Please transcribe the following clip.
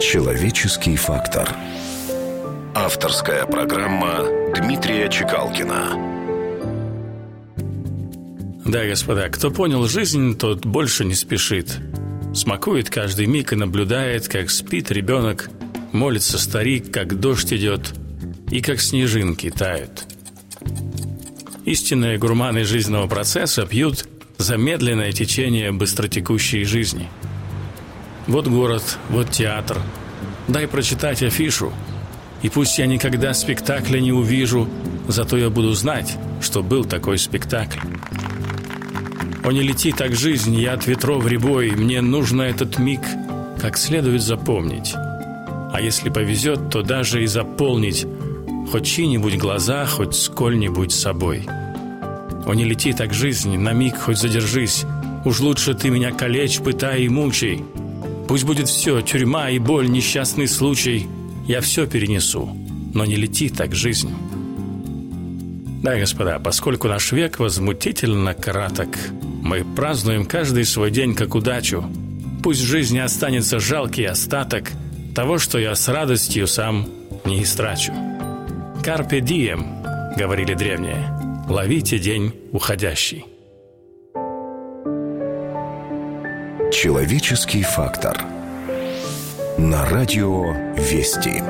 Человеческий фактор. Авторская программа Дмитрия Чекалкина. Да, господа, кто понял жизнь, тот больше не спешит. Смакует каждый миг и наблюдает, как спит ребенок, молится старик, как дождь идет и как снежинки тают. Истинные гурманы жизненного процесса пьют замедленное течение быстротекущей жизни. Вот город, вот театр. Дай прочитать афишу. И пусть я никогда спектакля не увижу, зато я буду знать, что был такой спектакль. О, не лети так жизнь, я от ветров рябой, мне нужно этот миг как следует запомнить. А если повезет, то даже и заполнить хоть чьи-нибудь глаза, хоть сколь-нибудь собой. О, не лети так жизнь, на миг хоть задержись. Уж лучше ты меня калечь, пытай и мучай. Пусть будет все, тюрьма и боль, несчастный случай. Я все перенесу, но не лети так жизнь. Да, господа, поскольку наш век возмутительно краток, мы празднуем каждый свой день как удачу. Пусть в жизни останется жалкий остаток того, что я с радостью сам не истрачу. «Карпе дием», — говорили древние. Ловите день уходящий. Человеческий фактор. На радио «Вести».